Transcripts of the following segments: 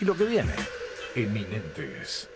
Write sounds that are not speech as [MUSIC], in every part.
y lo que viene. Eminentes.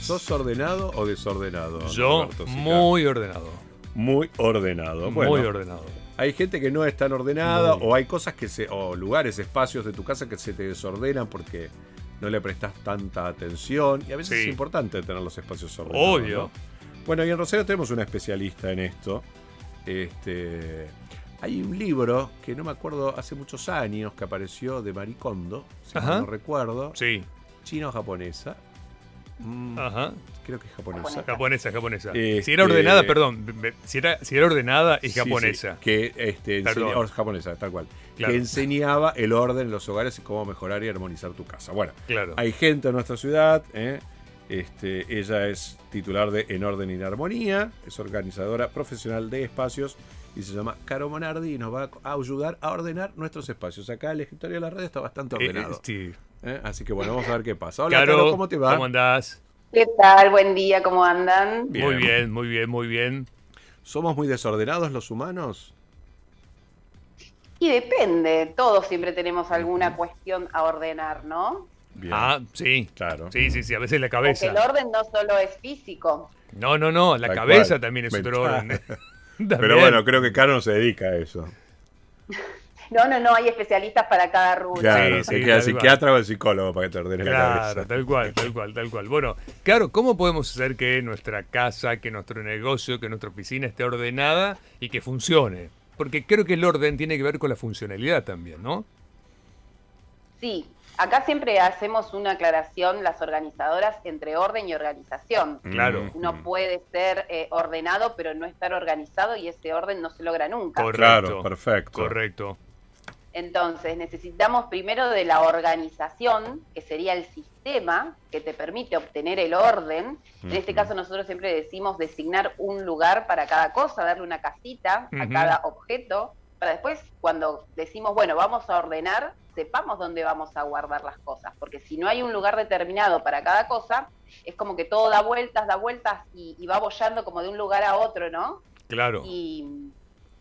¿Sos ordenado o desordenado? Yo, muy ordenado. muy ordenado. Bueno, Muy ordenado. Hay gente que no es tan ordenada o hay cosas que se o lugares, espacios de tu casa que se te desordenan porque no le prestas tanta atención y a veces Sí. es importante tener los espacios ordenados. Obvio. ¿no? Bueno, y en Rosario tenemos una especialista en esto. Este, hay un libro que no me acuerdo hace muchos años que apareció de Maricondo, si Ajá. no recuerdo, Sí. china o japonesa. Mm, Ajá. creo que es japonesa. Japonesa, japonesa. Este- Si era ordenada, perdón. Si era, si era ordenada, es Sí, japonesa. sí, que este, enseña- Perdón. or- japonesa, tal cual. Claro. Que enseñaba el orden en los hogares y cómo mejorar y armonizar tu casa. Bueno, Claro. hay gente en nuestra ciudad. ¿eh? Este, ella es titular de En Orden y en Armonía, es organizadora profesional de espacios y se llama Caro Monardi y nos va a ayudar a ordenar nuestros espacios. Acá el escritorio de la red está bastante Eh, eh, ordenado. sí. ¿Eh? Así que bueno, vamos a ver qué pasa. Hola, Caro, Caro, ¿cómo te va? ¿Cómo andás? ¿Qué tal? Buen día, ¿cómo andan? Bien. Muy bien, muy bien, muy bien. ¿Somos muy desordenados los humanos? Y depende, todos siempre tenemos alguna cuestión a ordenar, ¿no? Bien. Ah, sí. claro. Sí, sí, sí, a veces la Porque el cabeza. orden no solo es físico. No, no, no, la cabeza cual. también es otro orden. [LAUGHS] Pero bueno, creo que Caro no se dedica a eso. [LAUGHS] No, no, no, hay especialistas para cada rubro. Claro, Sí, sí, queda el psiquiatra o el psicólogo para que te ordene la Claro, cabeza. tal cual, tal cual, tal cual. Bueno, claro, ¿cómo podemos hacer que nuestra casa, que nuestro negocio, que nuestra oficina esté ordenada y que funcione? Porque creo que el orden tiene que ver con la funcionalidad también, ¿no? Sí, acá siempre hacemos una aclaración, las organizadoras, entre orden y organización. Claro. Mm, Uno puede ser eh, ordenado, pero no estar organizado y ese orden no se logra nunca. Correcto. Claro, perfecto. Correcto. Entonces, necesitamos primero de la organización, que sería el sistema que te permite obtener el orden. En este caso, nosotros siempre decimos designar un lugar para cada cosa, darle una casita a cada objeto, para después, cuando decimos, bueno, vamos a ordenar, sepamos dónde vamos a guardar las cosas. Porque si no hay un lugar determinado para cada cosa, es como que todo da vueltas, da vueltas y, y va bollando como de un lugar a otro, ¿no? Claro. y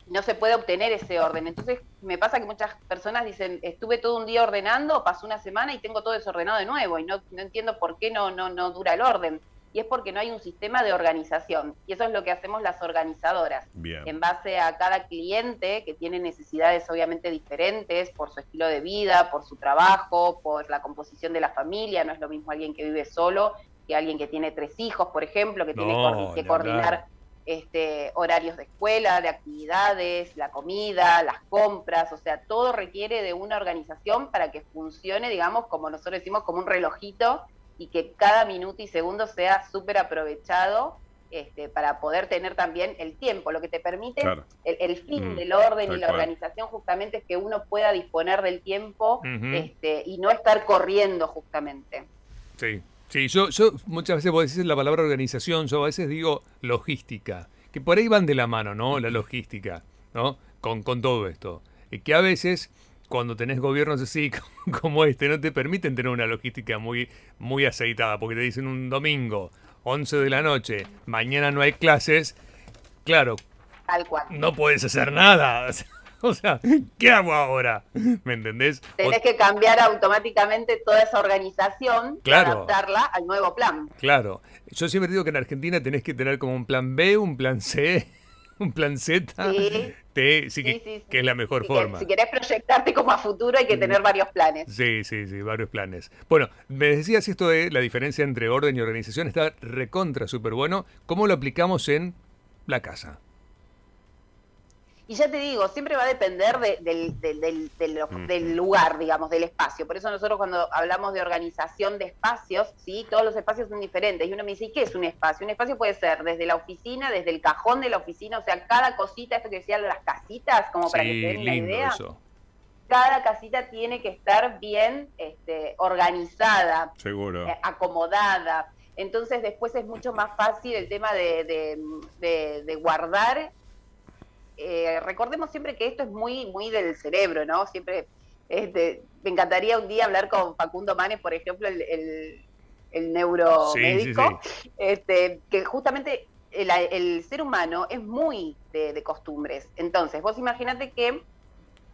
no se puede obtener ese orden. Entonces me pasa que muchas personas dicen, estuve todo un día ordenando, pasó una semana y tengo todo desordenado de nuevo y no, no entiendo por qué no, no, no dura el orden. Y es porque no hay un sistema de organización. Y eso es lo que hacemos las organizadoras. Bien. En base a cada cliente que tiene necesidades obviamente diferentes por su estilo de vida, por su trabajo, por la composición de la familia. No es lo mismo alguien que vive solo que alguien que tiene tres hijos, por ejemplo, que tiene que coordinar. Este, horarios de escuela, de actividades, la comida, las compras, o sea, todo requiere de una organización para que funcione, digamos, como nosotros decimos, como un relojito y que cada minuto y segundo sea súper aprovechado este, para poder tener también el tiempo, lo que te permite Claro. el, el fin Mm, del orden y la cual. organización justamente es que uno pueda disponer del tiempo este, y no estar corriendo justamente. Sí, sí, yo, yo muchas veces vos decís la palabra organización, yo a veces digo logística, que por ahí van de la mano, ¿no? La logística, ¿no? Con, con todo esto. Y que a veces, cuando tenés gobiernos así [LAUGHS] como este, no te permiten tener una logística muy, muy aceitada, porque te dicen un domingo, 11 de la noche, mañana no hay clases, claro, Tal cual. no puedes hacer nada. [LAUGHS] O sea, ¿qué hago ahora? ¿Me entendés? O- Tenés que cambiar automáticamente toda esa organización Claro. y adaptarla al nuevo plan. Claro. Yo siempre digo que en Argentina tenés que tener como un plan B, un plan C, [LAUGHS] un plan Z, Sí. T, sí que, Sí, sí, sí. que es la mejor que- forma. si querés proyectarte como a futuro hay que tener varios planes. Sí, sí, sí, varios planes. Bueno, me decías esto de la diferencia entre orden y organización, está recontra súper bueno. ¿Cómo lo aplicamos en la casa? Y ya te digo, siempre va a depender de- del, del- lugar, digamos, del espacio. Por eso nosotros cuando hablamos de organización de espacios, sí, todos los espacios son diferentes. Y uno me dice, ¿y qué es un espacio? Un espacio puede ser desde la oficina, desde el cajón de la oficina, o sea, cada cosita, esto que decían las casitas, como para que sí, se den una idea. eso. Cada casita tiene que estar bien este, organizada, Seguro. eh, acomodada. Entonces después es mucho más fácil el tema de, de- de- de guardar. Eh, recordemos siempre que esto es muy, muy del cerebro, ¿no? Siempre Este, me encantaría un día hablar con Facundo Manes, por ejemplo, el, el, el neuromédico, Sí, sí, este, que justamente el, el ser humano es muy de, de costumbres. Entonces, vos imaginate que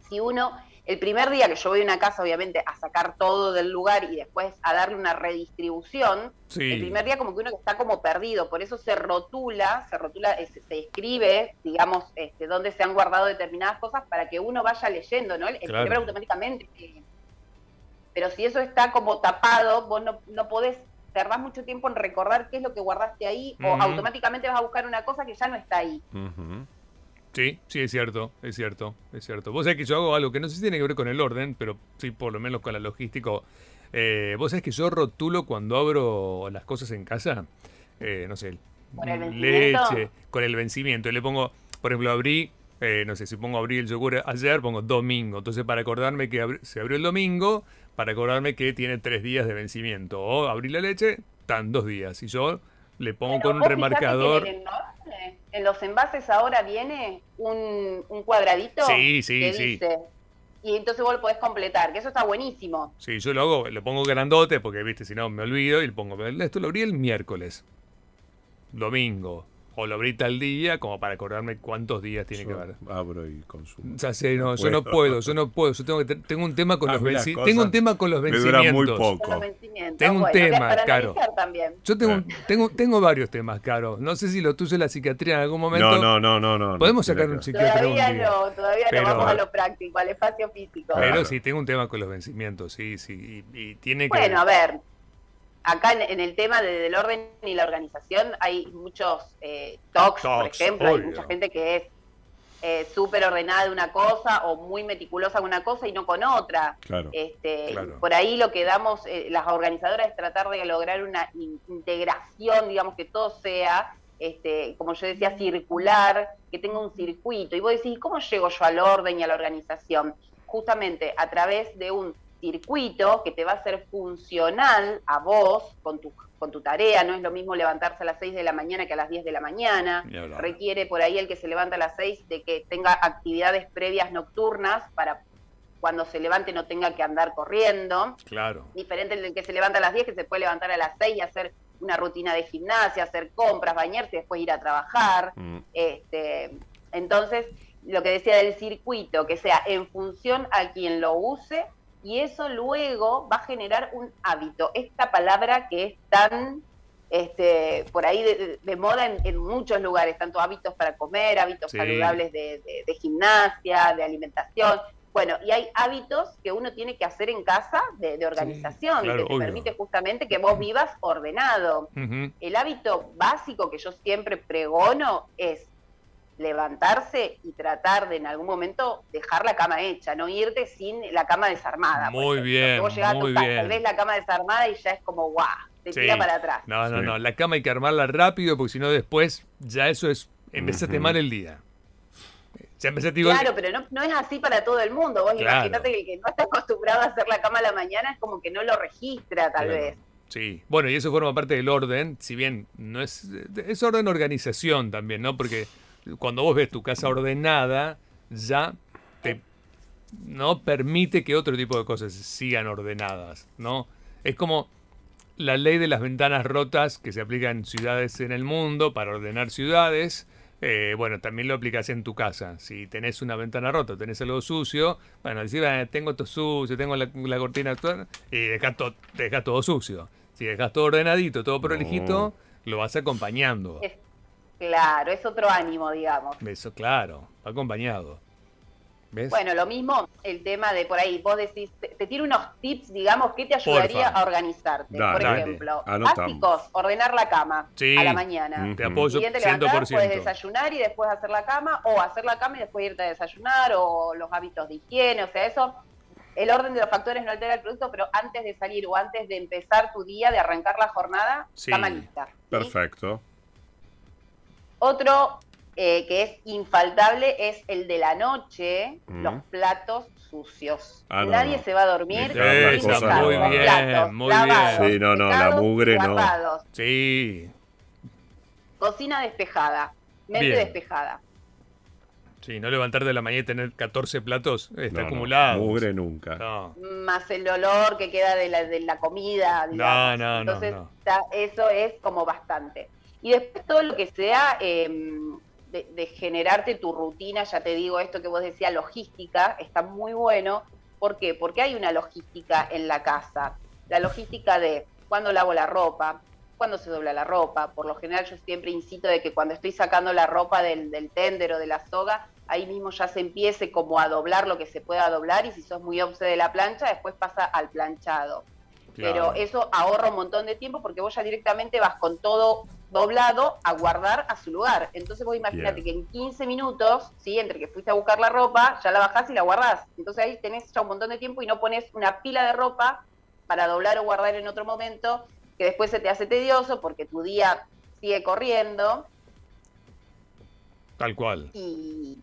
si uno, el primer día que yo voy a una casa, obviamente, a sacar todo del lugar y después a darle una redistribución, Sí. el primer día como que uno está como perdido, por eso se rotula, se rotula, se, se escribe, digamos, este, dónde se han guardado determinadas cosas para que uno vaya leyendo, ¿no? El, Claro. cerebro automáticamente. eh, Pero si eso está como tapado, vos no, no podés, tardás mucho tiempo en recordar qué es lo que guardaste ahí, o automáticamente vas a buscar una cosa que ya no está ahí. Sí, sí, es cierto, es cierto, es cierto. Vos sabés que yo hago algo que no sé si tiene que ver con el orden, pero sí por lo menos con la logística. Eh, vos sabés que yo rotulo cuando abro las cosas en casa, eh, no sé, ¿Con el leche, con el vencimiento. Y le pongo, por ejemplo, abrí, eh, no sé, si pongo abrí el yogur ayer, pongo domingo. Entonces, para acordarme que abri- se abrió el domingo, para acordarme que tiene tres días de vencimiento. O abrí la leche, tan dos días. Y yo le pongo con un que remarcador. En, el norte, en los envases ahora viene un, un cuadradito Sí, sí, que sí. dice, y entonces vos lo podés completar, que eso está buenísimo. Sí, yo lo hago, lo pongo grandote porque, viste, si no me olvido y le pongo, esto lo abrí el miércoles, domingo, o lo abrí tal día como para acordarme cuántos días tiene que haber. abro y consumo. Ya sé, no, No yo no puedo. yo no puedo, yo tengo, que te- tengo un tema con los mí las venci- cosas tengo un tema con los Me vencimientos. dura muy poco. vencimientos. Tengo un Bueno, tema, analizar también. Yo tengo, un- tengo, tengo varios temas, Caro. No sé si lo tuyo es la psiquiatría en algún momento. No, no, no, no, no. Podemos sacar un psiquiatra un Todavía día. no, todavía Pero- no vamos a lo práctico, al espacio físico. Pero Claro. sí, tengo un tema con los vencimientos, sí, sí. Y, y tiene que. Bueno, a ver, acá en, en el tema de- del orden y la organización hay muchos eh, talks, por ejemplo, hay mucha gente que es eh, súper ordenada de una cosa o muy meticulosa con una cosa y no con otra. Claro. Este, Claro. Por ahí lo que damos eh, las organizadoras es tratar de lograr una in- integración, digamos, que todo sea, este, como yo decía, circular, que tenga un circuito. Y vos decís, ¿cómo llego yo al orden y a la organización? Justamente a través de un circuito que te va a ser funcional a vos con tu, con tu tarea. No es lo mismo levantarse a las 6 de la mañana que a las 10 de la mañana requiere por ahí el que se levanta a las 6 de que tenga actividades previas nocturnas para cuando se levante no tenga que andar corriendo. Claro. Diferente del que se levanta a las 10 que se puede levantar a las 6 y hacer una rutina de gimnasia, hacer compras, bañarse y después ir a trabajar. Mm. Este, entonces, lo que decía del circuito, que sea en función a quien lo use y eso luego va a generar un hábito. Esta palabra que es tan este, por ahí de, de moda en, en muchos lugares, tanto hábitos para comer, hábitos Sí. saludables de, de- de gimnasia, de alimentación. Bueno, y hay hábitos que uno tiene que hacer en casa de, de organización, claro, que te obvio. permite justamente que vos vivas ordenado. El hábito básico que yo siempre pregono es levantarse y tratar de en algún momento dejar la cama hecha, no irte sin la cama desarmada. Muy ejemplo. bien, vos llegás a tu muy casa, bien. ves la cama desarmada y ya es como guau, te Sí. tira para atrás. No, no, Sí. no. La cama hay que armarla rápido porque si no después ya eso es. Empezaste Ujú. mal el día. Ya empezaste igual. Claro, pero no, no es así para todo el mundo. Vos Claro. imaginate que el que no está acostumbrado a hacer la cama a la mañana es como que no lo registra tal Claro. vez. Sí, bueno, y eso forma parte del orden, si bien no es, es orden organización también, ¿no? Porque cuando vos ves tu casa ordenada, ya te no permite que otro tipo de cosas sigan ordenadas, ¿no? Es como la ley de las ventanas rotas que se aplica en ciudades en el mundo para ordenar ciudades. eh, bueno, también lo aplicas en tu casa. Si tenés una ventana rota, tenés algo sucio, bueno, decís, "Eh, tengo esto sucio, tengo la, la cortina actual, y dejás, to- todo sucio. Si dejas todo ordenadito, todo prolijito, lo vas acompañando. Claro, es otro ánimo, digamos. Eso, claro, acompañado. ¿Ves? Bueno, lo mismo el tema de por ahí, vos decís, te, te tiro unos tips, digamos, que te ayudaría Porfa. a organizarte. Por dale, ejemplo, básicos, ordenar la cama Sí. a la mañana. Mm. Te Ujú. apoyo te levantás, puedes 100%. desayunar y después hacer la cama, o hacer la cama y después irte a desayunar, o los hábitos de higiene, o sea, eso, el orden de los factores no altera el producto, pero antes de salir o antes de empezar tu día, de arrancar la jornada, Sí. cama lista. ¿sí? Perfecto. Otro eh, que es infaltable es el de la noche, Mm. los platos sucios. Ah, no, Nadie no. se va a dormir las sin muy bien, platos muy lavados, bien. Sí, no, no, la mugre no. Sí, Cocina despejada, mente Bien. despejada. Sí, no levantarte de la mañana y tener 14 platos está No, no, acumulado. mugre nunca. No. más el olor que queda de la, de la comida. digamos. no, no, Entonces, no. está- eso es como bastante. Y después todo lo que sea eh, de, de generarte tu rutina, ya te digo esto que vos decías, logística, está muy bueno. ¿Por qué? Porque hay una logística en la casa. La logística de cuándo lavo la ropa, cuándo se dobla la ropa. Por lo general yo siempre incito de que cuando estoy sacando la ropa del, del tender o de la soga, ahí mismo ya se empiece como a doblar lo que se pueda doblar y si sos muy obse de la plancha, después pasa al planchado. Pero eso ahorra un montón de tiempo porque vos ya directamente vas con todo doblado a guardar a su lugar. Entonces vos imagínate que en 15 minutos, ¿sí? entre que fuiste a buscar la ropa, ya la bajás y la guardás. Entonces ahí tenés ya un montón de tiempo y no pones una pila de ropa para doblar o guardar en otro momento, que después se te hace tedioso porque tu día sigue corriendo Tal cual. y,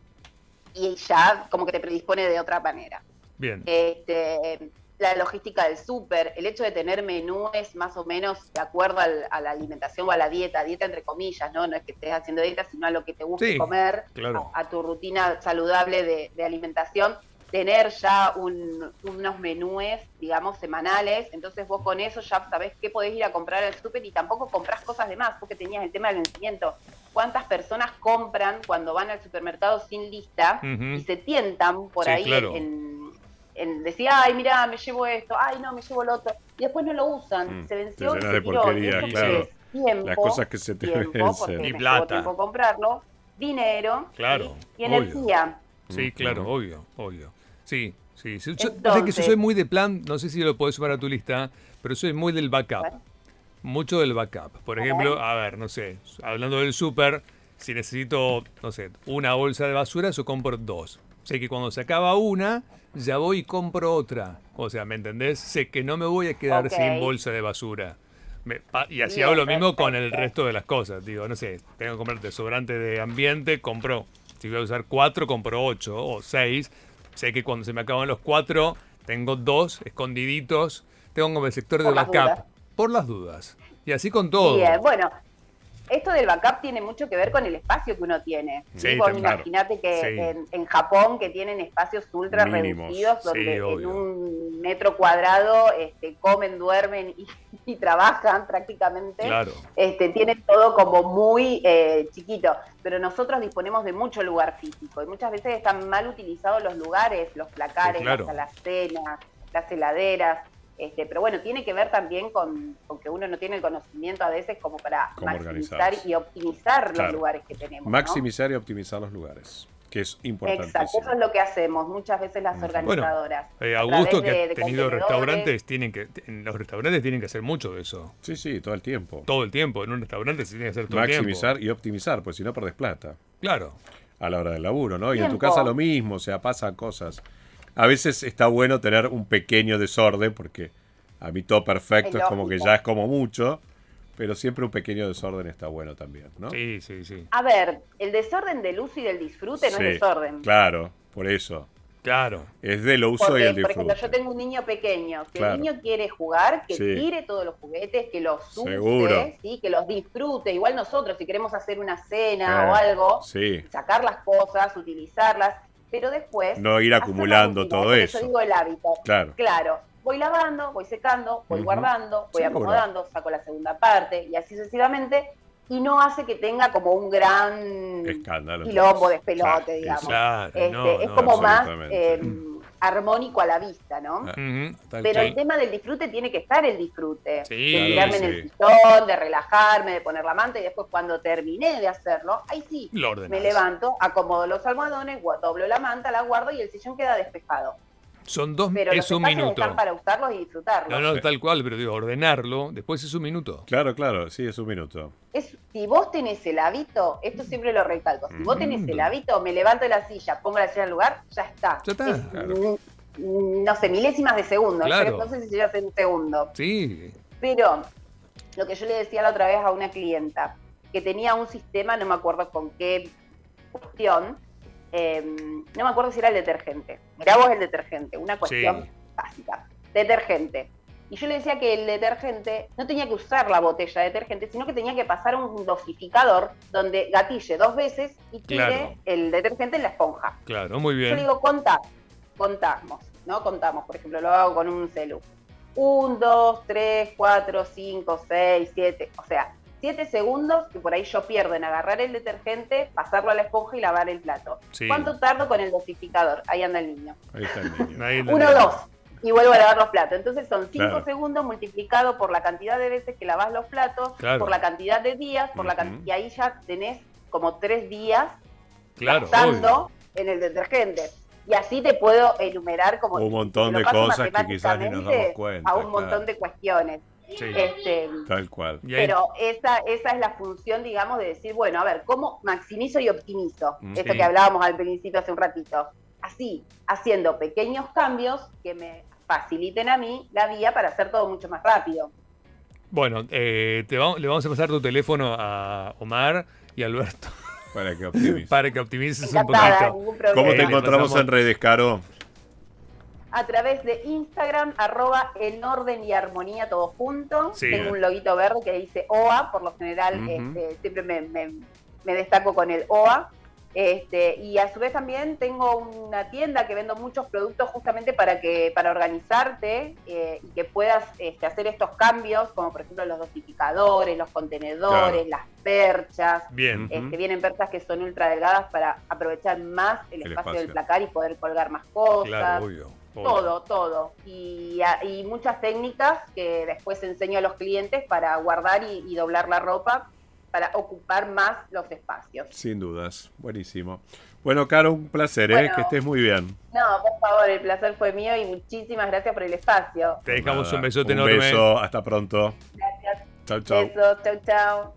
y ya como que te predispone de otra manera. Bien. Este, la logística del súper, el hecho de tener menúes más o menos de acuerdo al- a la alimentación o a la dieta, dieta entre comillas, ¿no? No es que estés haciendo dieta, sino a lo que te guste Sí, comer, claro. a, a tu rutina saludable de, de alimentación, tener ya un- unos menúes, digamos, semanales, entonces vos con eso ya sabés qué podés ir a comprar al súper y tampoco compras cosas de más, porque tenías el tema del vencimiento. ¿Cuántas personas compran cuando van al supermercado sin lista y se tientan por Sí, ahí claro. en, en decir, ay, mira, me llevo esto, ay, no, me llevo lo otro, y después no lo usan, Mm, se venció se de tiró. porquería, Eso claro. tiempo, Las cosas que se te tiempo, [LAUGHS] vencen. Y plata. tiempo comprarlo, dinero Claro, y, y energía. Sí, claro, Ujú. obvio, obvio. Sí, sí. sí. Yo, Entonces- sé que yo soy muy de plan, no sé si lo podés sumar a tu lista, pero soy muy del backup. Mucho del backup. Por ejemplo, a ver, no sé, hablando del súper, si necesito, no sé, una bolsa de basura, yo compro dos. Sé que cuando se acaba una, ya voy y compro otra. O sea, ¿me entendés? Sé que no me voy a quedar sin bolsa de basura. Me- pa- y así Bien, hago lo mismo con el resto de las cosas. Digo, no sé, tengo que comprar desodorante de ambiente, compro. Si voy a usar cuatro, compro ocho o seis. Sé que cuando se me acaban los cuatro, tengo dos escondiditos. Tengo como el sector de backup. Por las dudas. Y así con todo. Bien, bueno, esto del backup tiene mucho que ver con el espacio que uno tiene. Sí, Vos claro. imaginate que Sí. en, en Japón, que tienen espacios ultra Mínimos. reducidos, Sí, donde en un metro cuadrado este, comen, duermen y, [LAUGHS] y trabajan prácticamente. Claro. este, tiene todo como muy eh, chiquito, pero nosotros disponemos de mucho lugar físico y muchas veces están mal utilizados los lugares, los placares, Sí, claro. las alacenas, las heladeras. Este, pero bueno, tiene que ver también con, con que uno no tiene el conocimiento a veces como para maximizar y optimizar Claro. los lugares que tenemos. ¿no? Maximizar y optimizar los lugares, que es Exacto, importantísimo. eso es lo que hacemos muchas veces las organizadoras. Eh, A Augusto, través que de- ha de tenido restaurantes, tienen que, en los restaurantes tienen que hacer mucho de eso. Sí, sí, todo el tiempo. Todo el tiempo. En un restaurante se tiene que hacer todo el Maximizar tiempo. y optimizar, pues si no perdés plata Claro. a la hora del laburo, ¿no? Y en tu casa lo mismo, o sea, pasan cosas. A veces está bueno tener un pequeño desorden, porque a mí todo perfecto Es es como que ya es como mucho, pero siempre un pequeño desorden está bueno también, ¿no? Sí, sí, sí. A ver, el desorden del uso y del disfrute no Sí, es desorden. Claro, por eso. Claro. Es del uso y Porque, el por ejemplo, disfrute. yo tengo un niño pequeño, que Claro. el niño quiere jugar, que Sí. tire todos los juguetes, que los use, Seguro. ¿sí? que los disfrute. Igual nosotros, si queremos hacer una cena Eh, o algo, Sí, sacar las cosas, utilizarlas, pero después... no ir acumulando rutina, todo eso. Yo digo el hábito. Claro. Claro, voy lavando, voy secando, voy guardando, voy Seguro. acomodando, saco la segunda parte y así sucesivamente. Y no hace que tenga como un gran Escándalo. quilombo, despelote, Claro, digamos. Claro. Este, no, es no, como más eh, armónico a la vista, ¿no? Ah, Pero el tema del disfrute tiene que estar el disfrute. Sí, de tirarme en sí. el sillón, de relajarme, de poner la manta y después cuando terminé de hacerlo, ahí sí, me levanto, acomodo los almohadones, gua- doblo la manta, la guardo y el sillón queda despejado. Son dos, Pero es los un minuto. están para usarlos y disfrutarlos. No, no, Sí. tal cual, pero digo, ordenarlo, después es un minuto. Claro, claro, sí, es un minuto. Es, si vos tenés el hábito, esto siempre lo recalco, si vos tenés Mm. el hábito, me levanto de la silla, pongo la silla en el lugar, ya está. Ya está, Es, claro. No sé, milésimas de segundo, Claro. yo no sé si llega a ser un segundo. Sí. Pero lo que yo le decía la otra vez a una clienta, que tenía un sistema, no me acuerdo con qué cuestión, eh, no me acuerdo si era el detergente. Mirá vos el detergente, una cuestión Sí. básica. Detergente. Y yo le decía que el detergente no tenía que usar la botella de detergente, sino que tenía que pasar un dosificador donde gatille dos veces y tire Claro. el detergente en la esponja. Claro, muy Yo le bien. digo, contá, contamos, ¿no? Contamos, por ejemplo, lo hago con un celu. Un, dos, tres, cuatro, cinco, seis, siete, o sea, siete segundos que por ahí yo pierdo en agarrar el detergente, pasarlo a la esponja y lavar el plato. Sí. ¿Cuánto tardo con el dosificador? Ahí anda el niño. Ahí está el [LAUGHS] niño. Ahí Uno, tenés. dos. Y vuelvo a lavar los platos. Entonces son cinco Claro. segundos multiplicado por la cantidad de veces que lavas los platos, Claro. por la cantidad de días, por la can- Ujú. y ahí ya tenés como tres días Claro, gastando obvio. en el detergente. Y así te puedo enumerar como Un montón de cosas que quizás ni nos damos cuenta, A un claro. montón de cuestiones. Sí. Este, Tal cual. Pero esa, esa es la función, digamos, de decir, bueno, a ver, ¿cómo maximizo y optimizo? Mm. Esto Sí. que hablábamos al principio hace un ratito. Así, haciendo pequeños cambios que me faciliten a mí la vía para hacer todo mucho más rápido. Bueno, eh, te vamos- le vamos a pasar tu teléfono a Omar y a Alberto Para que optimice. [LAUGHS] para que optimices un poquito. ¿Cómo te Eh, encontramos pasamos- en redes, Caro? A través de Instagram, arroba en orden y armonía todo junto. Sí. Tengo un loguito verde que dice OA, por lo general este, siempre me, me- me destaco con el OA. Este, y a su vez también tengo una tienda que vendo muchos productos justamente para que para organizarte eh, y que puedas este, hacer estos cambios, como por ejemplo los dosificadores, los contenedores, Claro. las perchas. Bien. Este, vienen perchas que son ultra delgadas para aprovechar más el, El espacio, espacio. del placar y poder colgar más cosas. Claro, obvio. Todo, todo. Y, a- y muchas técnicas que después enseño a los clientes para guardar y, y doblar la ropa para ocupar más los espacios. Sin dudas. Buenísimo. Bueno, Caro, un placer, ¿eh? Bueno. Que estés muy bien. No, por favor, el placer fue mío y muchísimas gracias por el espacio. Te dejamos Nada, un besote un enorme. beso. Hasta pronto. Gracias. Chau, chau. Besos. Chau, chau.